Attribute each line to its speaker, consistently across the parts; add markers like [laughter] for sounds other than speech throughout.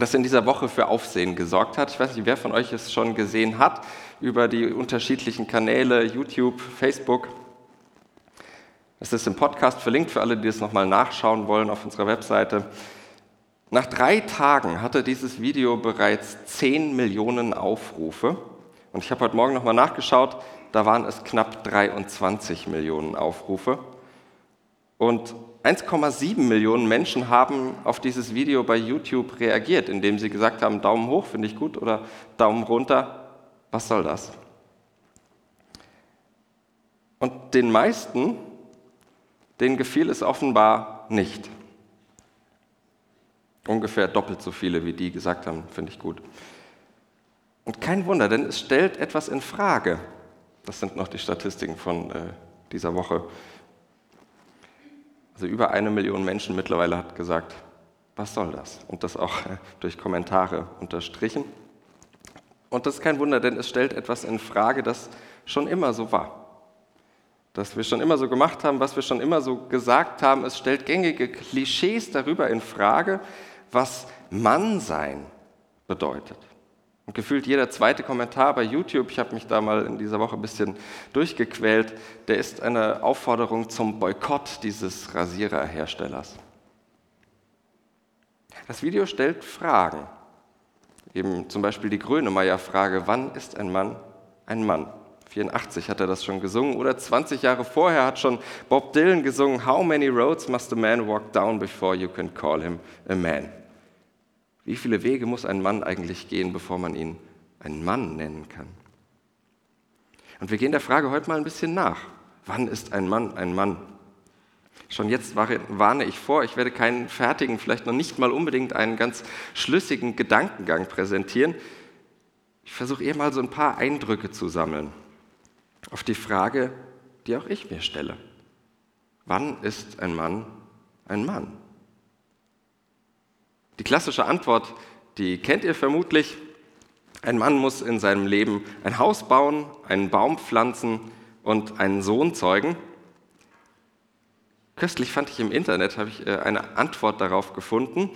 Speaker 1: das in dieser Woche für Aufsehen gesorgt hat. Ich weiß nicht, wer von euch es schon gesehen hat über die unterschiedlichen Kanäle, YouTube, Facebook. Es ist im Podcast verlinkt für alle, die es nochmal nachschauen wollen auf unserer Webseite. Nach drei Tagen hatte dieses Video bereits 10 Millionen Aufrufe. Und ich habe heute Morgen nochmal nachgeschaut, da waren es knapp 23 Millionen Aufrufe. Und 1,7 Millionen Menschen haben auf dieses Video bei YouTube reagiert, indem sie gesagt haben, Daumen hoch finde ich gut oder Daumen runter, was soll das? Und den meisten, denen gefiel es offenbar nicht. Ungefähr doppelt so viele, wie die gesagt haben, finde ich gut. Und kein Wunder, denn es stellt etwas in Frage. Das sind noch die Statistiken von äh, dieser Woche. Also über eine Million Menschen mittlerweile hat gesagt, was soll das? Und das auch äh, durch Kommentare unterstrichen. Und das ist kein Wunder, denn es stellt etwas in Frage, das schon immer so war. Das wir schon immer so gemacht haben, was wir schon immer so gesagt haben. Es stellt gängige Klischees darüber in Frage, was Mannsein bedeutet. Und gefühlt jeder zweite Kommentar bei YouTube, ich habe mich da mal in dieser Woche ein bisschen durchgequält, der ist eine Aufforderung zum Boykott dieses Rasiererherstellers. Das Video stellt Fragen. Eben zum Beispiel die Grönemeyer-Frage, wann ist ein Mann ein Mann? 84 hat er das schon gesungen oder 20 Jahre vorher hat schon Bob Dylan gesungen, How many roads must a man walk down before you can call him a man? Wie viele Wege muss ein Mann eigentlich gehen, bevor man ihn einen Mann nennen kann? Und wir gehen der Frage heute mal ein bisschen nach. Wann ist ein Mann ein Mann? Schon jetzt warne ich vor, ich werde keinen fertigen, vielleicht noch nicht mal unbedingt einen ganz schlüssigen Gedankengang präsentieren. Ich versuche eher mal so ein paar Eindrücke zu sammeln auf die Frage, die auch ich mir stelle. Wann ist ein Mann ein Mann? Die klassische Antwort, die kennt ihr vermutlich. Ein Mann muss in seinem Leben ein Haus bauen, einen Baum pflanzen und einen Sohn zeugen. Köstlich fand ich im Internet, habe ich äh, eine Antwort darauf gefunden,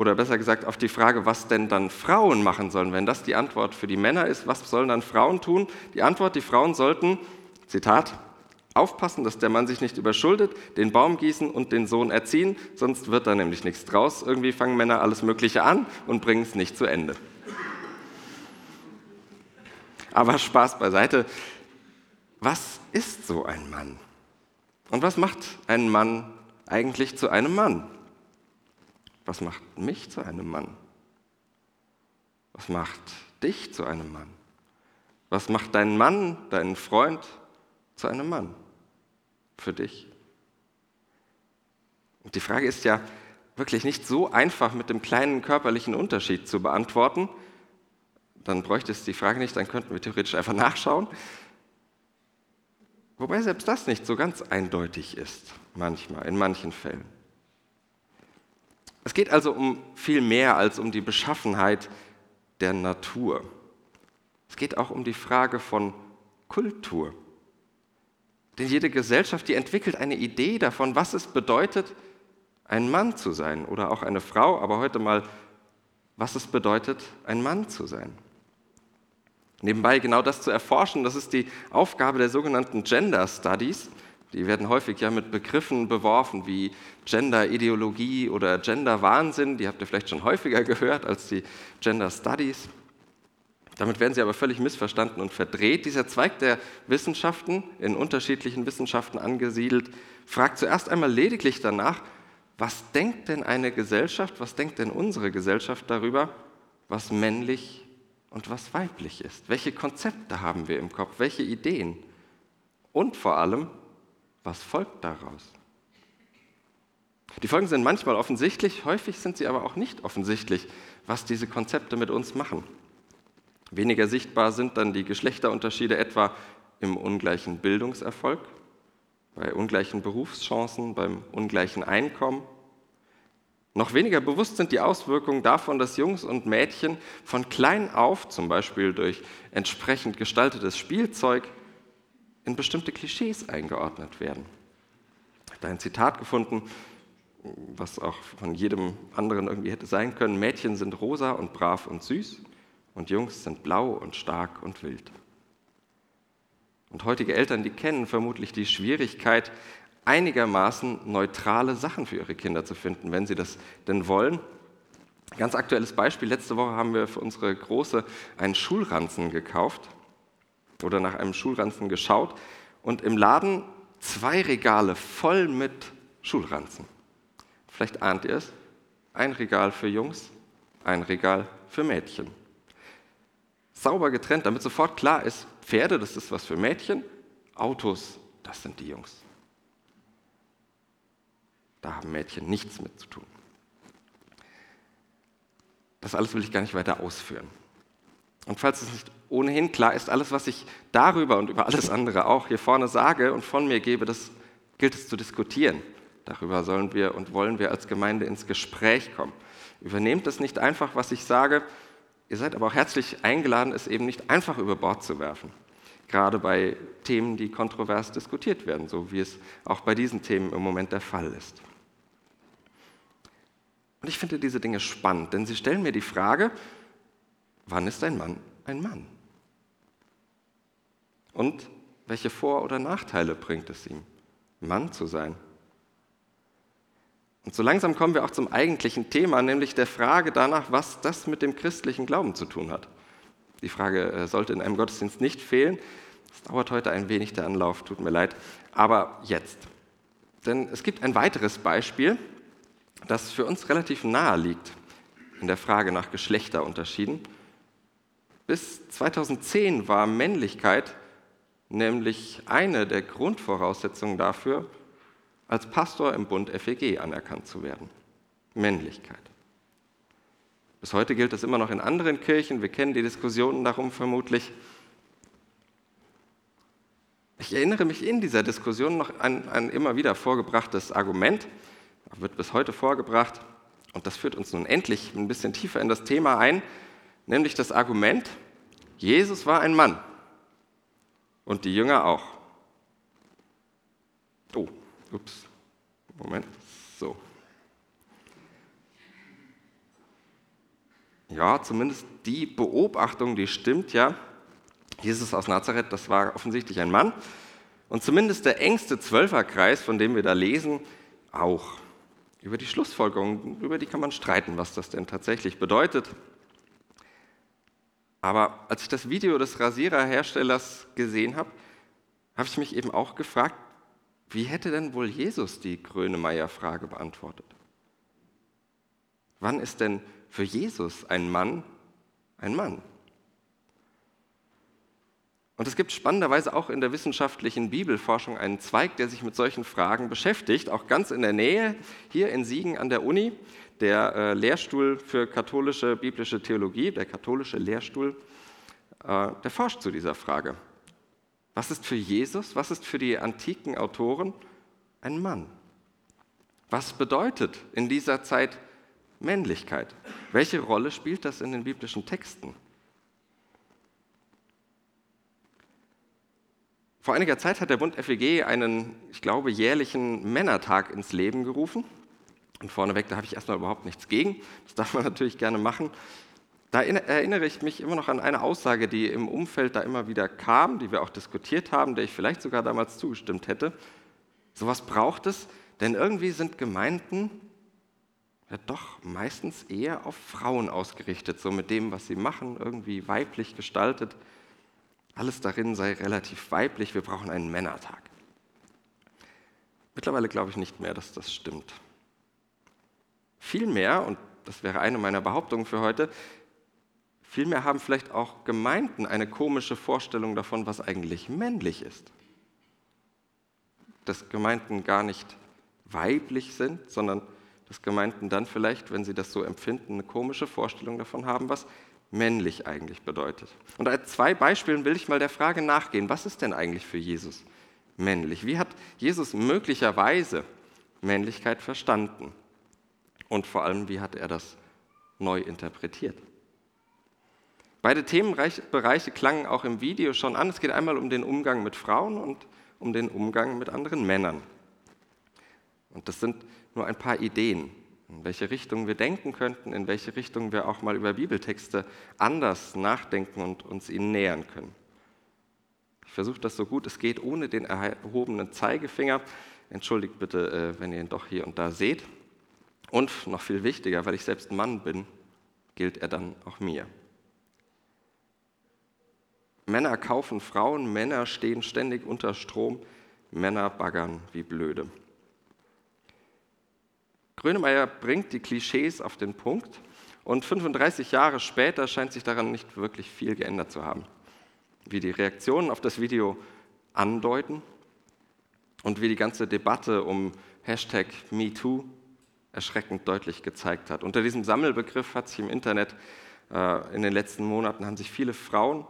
Speaker 1: oder besser gesagt auf die Frage, was denn dann Frauen machen sollen. Wenn das die Antwort für die Männer ist, was sollen dann Frauen tun? Die Antwort, die Frauen sollten, Zitat, Aufpassen, dass der Mann sich nicht überschuldet, den Baum gießen und den Sohn erziehen, sonst wird da nämlich nichts draus. Irgendwie fangen Männer alles Mögliche an und bringen es nicht zu Ende. Aber Spaß beiseite. Was ist so ein Mann? Und was macht ein Mann eigentlich zu einem Mann? Was macht mich zu einem Mann? Was macht dich zu einem Mann? Was macht deinen Mann, deinen Freund zu einem Mann? Für dich? Und die Frage ist ja wirklich nicht so einfach mit dem kleinen körperlichen Unterschied zu beantworten. Dann bräuchte es die Frage nicht, dann könnten wir theoretisch einfach nachschauen. Wobei selbst das nicht so ganz eindeutig ist, manchmal, in manchen Fällen. Es geht also um viel mehr als um die Beschaffenheit der Natur. Es geht auch um die Frage von Kultur. Denn jede Gesellschaft, die entwickelt eine Idee davon, was es bedeutet, ein Mann zu sein oder auch eine Frau, aber heute mal, was es bedeutet, ein Mann zu sein. Nebenbei genau das zu erforschen, das ist die Aufgabe der sogenannten Gender Studies. Die werden häufig ja mit Begriffen beworfen wie Gender-Ideologie oder Gender-Wahnsinn. Die habt ihr vielleicht schon häufiger gehört als die Gender Studies. Damit werden sie aber völlig missverstanden und verdreht. Dieser Zweig der Wissenschaften, in unterschiedlichen Wissenschaften angesiedelt, fragt zuerst einmal lediglich danach, was denkt denn eine Gesellschaft, was denkt denn unsere Gesellschaft darüber, was männlich und was weiblich ist? Welche Konzepte haben wir im Kopf? Welche Ideen? Und vor allem, was folgt daraus? Die Folgen sind manchmal offensichtlich, häufig sind sie aber auch nicht offensichtlich, was diese Konzepte mit uns machen. Weniger sichtbar sind dann die Geschlechterunterschiede etwa im ungleichen Bildungserfolg, bei ungleichen Berufschancen, beim ungleichen Einkommen. Noch weniger bewusst sind die Auswirkungen davon, dass Jungs und Mädchen von klein auf, zum Beispiel durch entsprechend gestaltetes Spielzeug, in bestimmte Klischees eingeordnet werden. Ich habe da ein Zitat gefunden, was auch von jedem anderen irgendwie hätte sein können. Mädchen sind rosa und brav und süß und Jungs sind blau und stark und wild. Und heutige Eltern, die kennen vermutlich die Schwierigkeit, einigermaßen neutrale Sachen für ihre Kinder zu finden, wenn sie das denn wollen. Ganz aktuelles Beispiel, letzte Woche haben wir für unsere Große einen Schulranzen gekauft oder nach einem Schulranzen geschaut und im Laden zwei Regale voll mit Schulranzen. Vielleicht ahnt ihr es, ein Regal für Jungs, ein Regal für Mädchen sauber getrennt, damit sofort klar ist, Pferde, das ist was für Mädchen, Autos, das sind die Jungs. Da haben Mädchen nichts mit zu tun. Das alles will ich gar nicht weiter ausführen. Und falls es nicht ohnehin klar ist, alles, was ich darüber und über alles andere auch hier vorne sage und von mir gebe, das gilt es zu diskutieren. Darüber sollen wir und wollen wir als Gemeinde ins Gespräch kommen. Übernehmt es nicht einfach, was ich sage, Ihr seid aber auch herzlich eingeladen, es eben nicht einfach über Bord zu werfen. Gerade bei Themen, die kontrovers diskutiert werden, so wie es auch bei diesen Themen im Moment der Fall ist. Und ich finde diese Dinge spannend, denn sie stellen mir die Frage, wann ist ein Mann ein Mann? Und welche Vor- oder Nachteile bringt es ihm, Mann zu sein? Und so langsam kommen wir auch zum eigentlichen Thema, nämlich der Frage danach, was das mit dem christlichen Glauben zu tun hat. Die Frage äh, sollte in einem Gottesdienst nicht fehlen. Es dauert heute ein wenig der Anlauf, tut mir leid. Aber jetzt. Denn es gibt ein weiteres Beispiel, das für uns relativ nahe liegt in der Frage nach Geschlechterunterschieden. Bis 2010 war Männlichkeit nämlich eine der Grundvoraussetzungen dafür, als Pastor im Bund FEG anerkannt zu werden. Männlichkeit. Bis heute gilt das immer noch in anderen Kirchen. Wir kennen die Diskussionen darum vermutlich. Ich erinnere mich in dieser Diskussion noch an ein immer wieder vorgebrachtes Argument, wird bis heute vorgebracht, und das führt uns nun endlich ein bisschen tiefer in das Thema ein, nämlich das Argument, Jesus war ein Mann und die Jünger auch. Oh, Ups, Moment, so. Ja, zumindest die Beobachtung, die stimmt ja. Jesus aus Nazareth, das war offensichtlich ein Mann. Und zumindest der engste Zwölferkreis, von dem wir da lesen, auch. Über die Schlussfolgerung, über die kann man streiten, was das denn tatsächlich bedeutet. Aber als ich das Video des Rasiererherstellers gesehen habe, habe ich mich eben auch gefragt, wie hätte denn wohl Jesus die Grönemeyer-Frage beantwortet? Wann ist denn für Jesus ein Mann ein Mann? Und es gibt spannenderweise auch in der wissenschaftlichen Bibelforschung einen Zweig, der sich mit solchen Fragen beschäftigt, auch ganz in der Nähe, hier in Siegen an der Uni, der äh, Lehrstuhl für katholische biblische Theologie, der katholische Lehrstuhl, äh, der forscht zu dieser Frage. Was ist für Jesus, was ist für die antiken Autoren ein Mann? Was bedeutet in dieser Zeit Männlichkeit? Welche Rolle spielt das in den biblischen Texten? Vor einiger Zeit hat der Bund FEG einen, ich glaube, jährlichen Männertag ins Leben gerufen. Und vorneweg, da habe ich erstmal überhaupt nichts gegen. Das darf man [laughs] natürlich gerne machen. Da erinnere ich mich immer noch an eine Aussage, die im Umfeld da immer wieder kam, die wir auch diskutiert haben, der ich vielleicht sogar damals zugestimmt hätte. Sowas braucht es, denn irgendwie sind Gemeinden ja doch meistens eher auf Frauen ausgerichtet, so mit dem, was sie machen, irgendwie weiblich gestaltet. Alles darin sei relativ weiblich, wir brauchen einen Männertag. Mittlerweile glaube ich nicht mehr, dass das stimmt. Vielmehr, und das wäre eine meiner Behauptungen für heute, Vielmehr haben vielleicht auch Gemeinden eine komische Vorstellung davon, was eigentlich männlich ist. Dass Gemeinden gar nicht weiblich sind, sondern dass Gemeinden dann vielleicht, wenn sie das so empfinden, eine komische Vorstellung davon haben, was männlich eigentlich bedeutet. Und als zwei Beispielen will ich mal der Frage nachgehen, was ist denn eigentlich für Jesus männlich? Wie hat Jesus möglicherweise Männlichkeit verstanden? Und vor allem, wie hat er das neu interpretiert? Beide Themenbereiche klangen auch im Video schon an. Es geht einmal um den Umgang mit Frauen und um den Umgang mit anderen Männern. Und das sind nur ein paar Ideen, in welche Richtung wir denken könnten, in welche Richtung wir auch mal über Bibeltexte anders nachdenken und uns ihnen nähern können. Ich versuche das so gut es geht, ohne den erhobenen Zeigefinger. Entschuldigt bitte, äh, wenn ihr ihn doch hier und da seht. Und noch viel wichtiger, weil ich selbst Mann bin, gilt er dann auch mir. Männer kaufen Frauen, Männer stehen ständig unter Strom, Männer baggern wie blöde. Grönemeyer bringt die Klischees auf den Punkt und 35 Jahre später scheint sich daran nicht wirklich viel geändert zu haben. Wie die Reaktionen auf das Video andeuten und wie die ganze Debatte um Hashtag MeToo erschreckend deutlich gezeigt hat. Unter diesem Sammelbegriff hat sich im Internet äh, in den letzten Monaten haben sich viele Frauen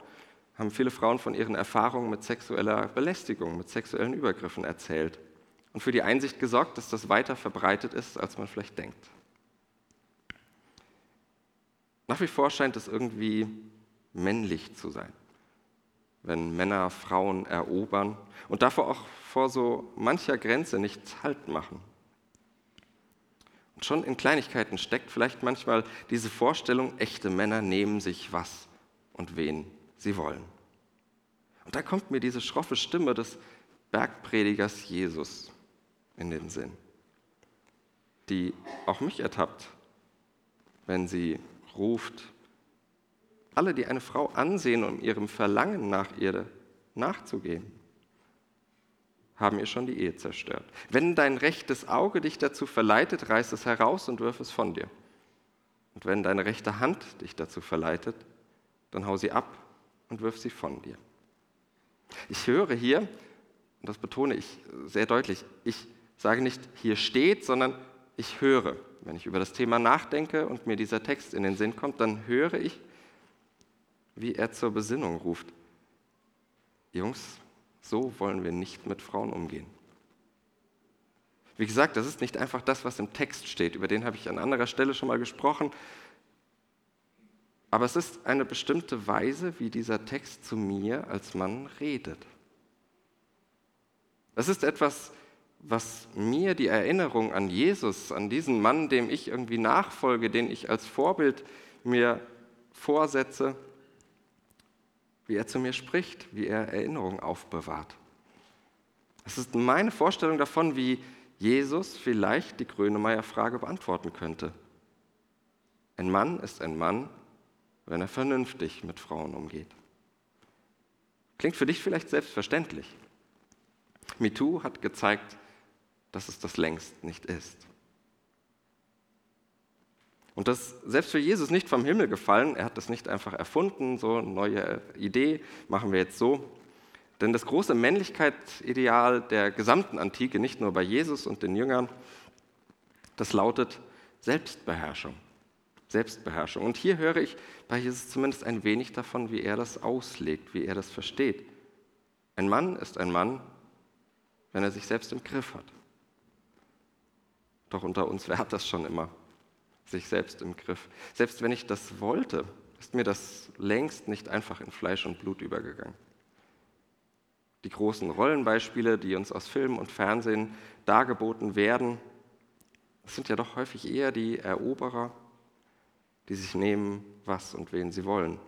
Speaker 1: haben viele Frauen von ihren Erfahrungen mit sexueller Belästigung, mit sexuellen Übergriffen erzählt und für die Einsicht gesorgt, dass das weiter verbreitet ist, als man vielleicht denkt. Nach wie vor scheint es irgendwie männlich zu sein, wenn Männer Frauen erobern und davor auch vor so mancher Grenze nichts Halt machen. Und schon in Kleinigkeiten steckt vielleicht manchmal diese Vorstellung, echte Männer nehmen sich was und wen sie wollen. Und da kommt mir diese schroffe Stimme des Bergpredigers Jesus in den Sinn, die auch mich ertappt, wenn sie ruft, alle, die eine Frau ansehen, um ihrem Verlangen nach ihr nachzugehen, haben ihr schon die Ehe zerstört. Wenn dein rechtes Auge dich dazu verleitet, reiß es heraus und wirf es von dir. Und wenn deine rechte Hand dich dazu verleitet, dann hau sie ab und wirf sie von dir. Ich höre hier, und das betone ich sehr deutlich, ich sage nicht, hier steht, sondern ich höre. Wenn ich über das Thema nachdenke und mir dieser Text in den Sinn kommt, dann höre ich, wie er zur Besinnung ruft. Jungs, so wollen wir nicht mit Frauen umgehen. Wie gesagt, das ist nicht einfach das, was im Text steht. Über den habe ich an anderer Stelle schon mal gesprochen. Aber es ist eine bestimmte Weise, wie dieser Text zu mir als Mann redet. Es ist etwas, was mir die Erinnerung an Jesus, an diesen Mann, dem ich irgendwie nachfolge, den ich als Vorbild mir vorsetze, wie er zu mir spricht, wie er Erinnerung aufbewahrt. Es ist meine Vorstellung davon, wie Jesus vielleicht die Grönemeyer-Frage beantworten könnte. Ein Mann ist ein Mann, wenn er vernünftig mit Frauen umgeht. Klingt für dich vielleicht selbstverständlich. MeToo hat gezeigt, dass es das längst nicht ist. Und das selbst für Jesus nicht vom Himmel gefallen, er hat das nicht einfach erfunden, so eine neue Idee, machen wir jetzt so. Denn das große Männlichkeitsideal der gesamten Antike, nicht nur bei Jesus und den Jüngern, das lautet Selbstbeherrschung. Selbstbeherrschung. Und hier höre ich bei Jesus zumindest ein wenig davon, wie er das auslegt, wie er das versteht. Ein Mann ist ein Mann, wenn er sich selbst im Griff hat. Doch unter uns, wer hat das schon immer? Sich selbst im Griff. Selbst wenn ich das wollte, ist mir das längst nicht einfach in Fleisch und Blut übergegangen. Die großen Rollenbeispiele, die uns aus Film und Fernsehen dargeboten werden, sind ja doch häufig eher die Eroberer, die sich nehmen, was und wen sie wollen.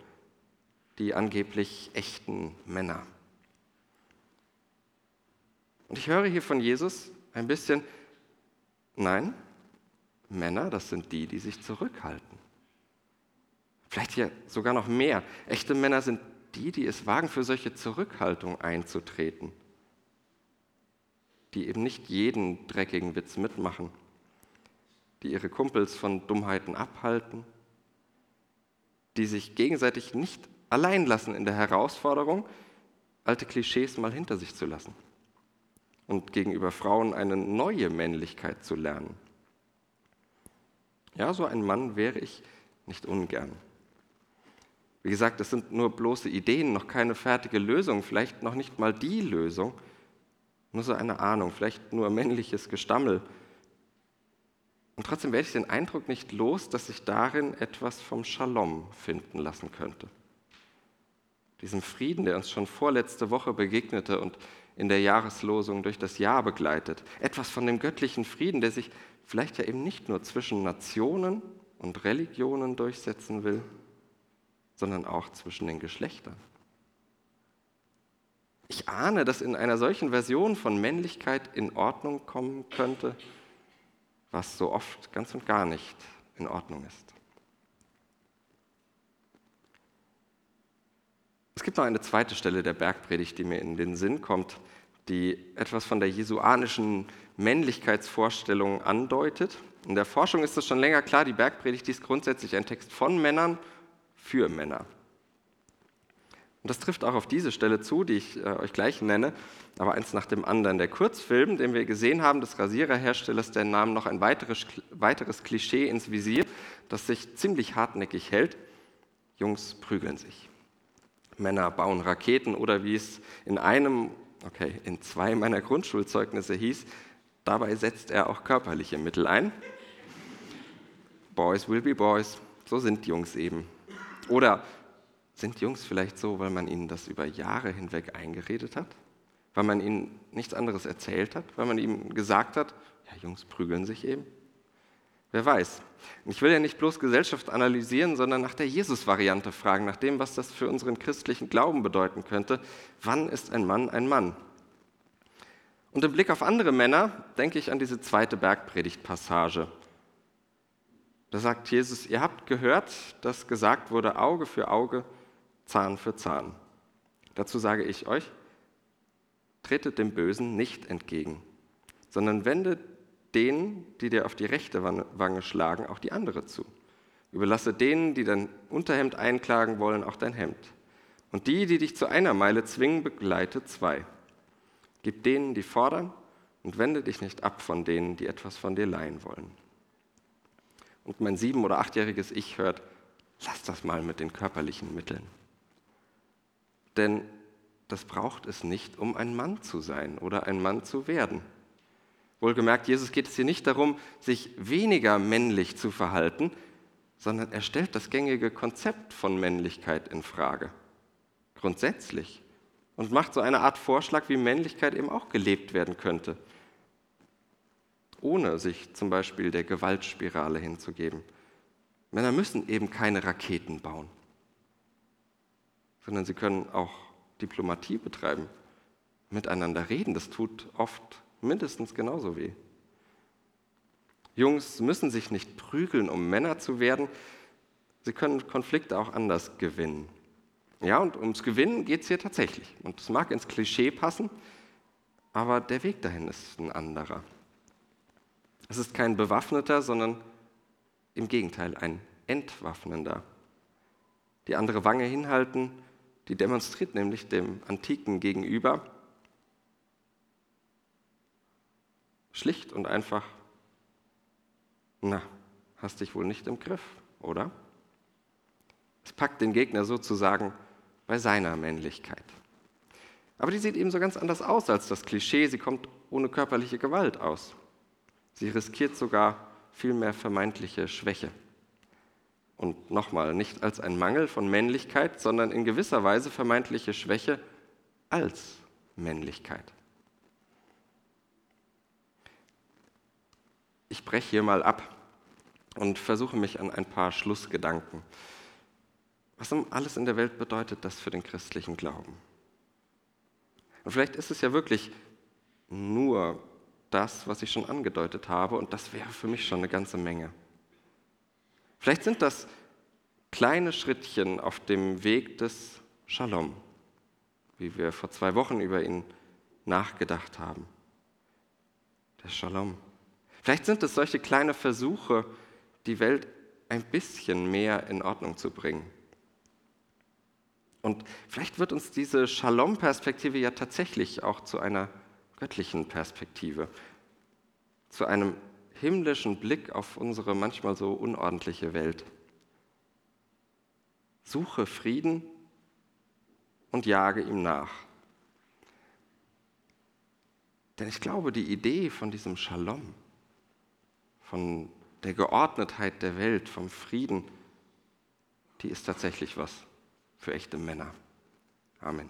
Speaker 1: Die angeblich echten Männer. Und ich höre hier von Jesus ein bisschen, nein, Männer, das sind die, die sich zurückhalten. Vielleicht hier sogar noch mehr. Echte Männer sind die, die es wagen, für solche Zurückhaltung einzutreten. Die eben nicht jeden dreckigen Witz mitmachen. Die ihre Kumpels von Dummheiten abhalten die sich gegenseitig nicht allein lassen in der Herausforderung, alte Klischees mal hinter sich zu lassen und gegenüber Frauen eine neue Männlichkeit zu lernen. Ja, so ein Mann wäre ich nicht ungern. Wie gesagt, es sind nur bloße Ideen, noch keine fertige Lösung, vielleicht noch nicht mal die Lösung, nur so eine Ahnung, vielleicht nur männliches Gestammel. Und trotzdem werde ich den Eindruck nicht los, dass sich darin etwas vom Shalom finden lassen könnte. Diesem Frieden, der uns schon vorletzte Woche begegnete und in der Jahreslosung durch das Jahr begleitet. Etwas von dem göttlichen Frieden, der sich vielleicht ja eben nicht nur zwischen Nationen und Religionen durchsetzen will, sondern auch zwischen den Geschlechtern. Ich ahne, dass in einer solchen Version von Männlichkeit in Ordnung kommen könnte, was so oft ganz und gar nicht in Ordnung ist. Es gibt noch eine zweite Stelle der Bergpredigt, die mir in den Sinn kommt, die etwas von der jesuanischen Männlichkeitsvorstellung andeutet. In der Forschung ist es schon länger klar, die Bergpredigt ist grundsätzlich ein Text von Männern für Männer. Und das trifft auch auf diese Stelle zu, die ich äh, euch gleich nenne, aber eins nach dem anderen. Der Kurzfilm, den wir gesehen haben, des Rasiererherstellers, der nahm noch ein weiteres, weiteres Klischee ins Visier, das sich ziemlich hartnäckig hält. Jungs prügeln sich. Männer bauen Raketen oder wie es in einem, okay, in zwei meiner Grundschulzeugnisse hieß, dabei setzt er auch körperliche Mittel ein. Boys will be boys, so sind Jungs eben. Oder sind Jungs vielleicht so, weil man ihnen das über Jahre hinweg eingeredet hat? Weil man ihnen nichts anderes erzählt hat? Weil man ihnen gesagt hat, ja, Jungs prügeln sich eben? Wer weiß. Ich will ja nicht bloß Gesellschaft analysieren, sondern nach der Jesus-Variante fragen, nach dem, was das für unseren christlichen Glauben bedeuten könnte. Wann ist ein Mann ein Mann? Und im Blick auf andere Männer denke ich an diese zweite Bergpredigtpassage. Da sagt Jesus, ihr habt gehört, dass gesagt wurde, Auge für Auge, Zahn für Zahn. Dazu sage ich euch, tretet dem Bösen nicht entgegen, sondern wendet denen, die dir auf die rechte Wange schlagen, auch die andere zu. Überlasse denen, die dein Unterhemd einklagen wollen, auch dein Hemd. Und die, die dich zu einer Meile zwingen, begleite zwei. Gib denen, die fordern, und wende dich nicht ab von denen, die etwas von dir leihen wollen. Und mein sieben- oder achtjähriges Ich hört, lass das mal mit den körperlichen Mitteln. Denn das braucht es nicht, um ein Mann zu sein oder ein Mann zu werden. Wohlgemerkt, Jesus geht es hier nicht darum, sich weniger männlich zu verhalten, sondern er stellt das gängige Konzept von Männlichkeit in Frage. Grundsätzlich. Und macht so eine Art Vorschlag, wie Männlichkeit eben auch gelebt werden könnte. Ohne sich zum Beispiel der Gewaltspirale hinzugeben. Männer müssen eben keine Raketen bauen, sondern sie können auch Diplomatie betreiben, miteinander reden. Das tut oft mindestens genauso weh. Jungs müssen sich nicht prügeln, um Männer zu werden. Sie können Konflikte auch anders gewinnen. Ja, und ums Gewinnen geht es hier tatsächlich. Und es mag ins Klischee passen, aber der Weg dahin ist ein anderer. Es ist kein bewaffneter, sondern im Gegenteil ein entwaffnender. Die andere Wange hinhalten, die demonstriert nämlich dem Antiken gegenüber, Schlicht und einfach, na, hast dich wohl nicht im Griff, oder? Es packt den Gegner sozusagen bei seiner Männlichkeit. Aber die sieht eben so ganz anders aus als das Klischee. Sie kommt ohne körperliche Gewalt aus. Sie riskiert sogar viel mehr vermeintliche Schwäche. Und nochmal, nicht als ein Mangel von Männlichkeit, sondern in gewisser Weise vermeintliche Schwäche als Männlichkeit. Ich breche hier mal ab und versuche mich an ein paar Schlussgedanken. Was um alles in der Welt bedeutet das für den christlichen Glauben? Und vielleicht ist es ja wirklich nur das, was ich schon angedeutet habe, und das wäre für mich schon eine ganze Menge. Vielleicht sind das kleine Schrittchen auf dem Weg des Shalom, wie wir vor zwei Wochen über ihn nachgedacht haben. Der Shalom. Vielleicht sind es solche kleine Versuche, die Welt ein bisschen mehr in Ordnung zu bringen. Und vielleicht wird uns diese Shalom-Perspektive ja tatsächlich auch zu einer göttlichen Perspektive, zu einem himmlischen Blick auf unsere manchmal so unordentliche Welt. suche Frieden und jage ihm nach. Denn ich glaube, die Idee von diesem Shalom, von der Geordnetheit der Welt, vom Frieden, die ist tatsächlich was für echte Männer. Amen.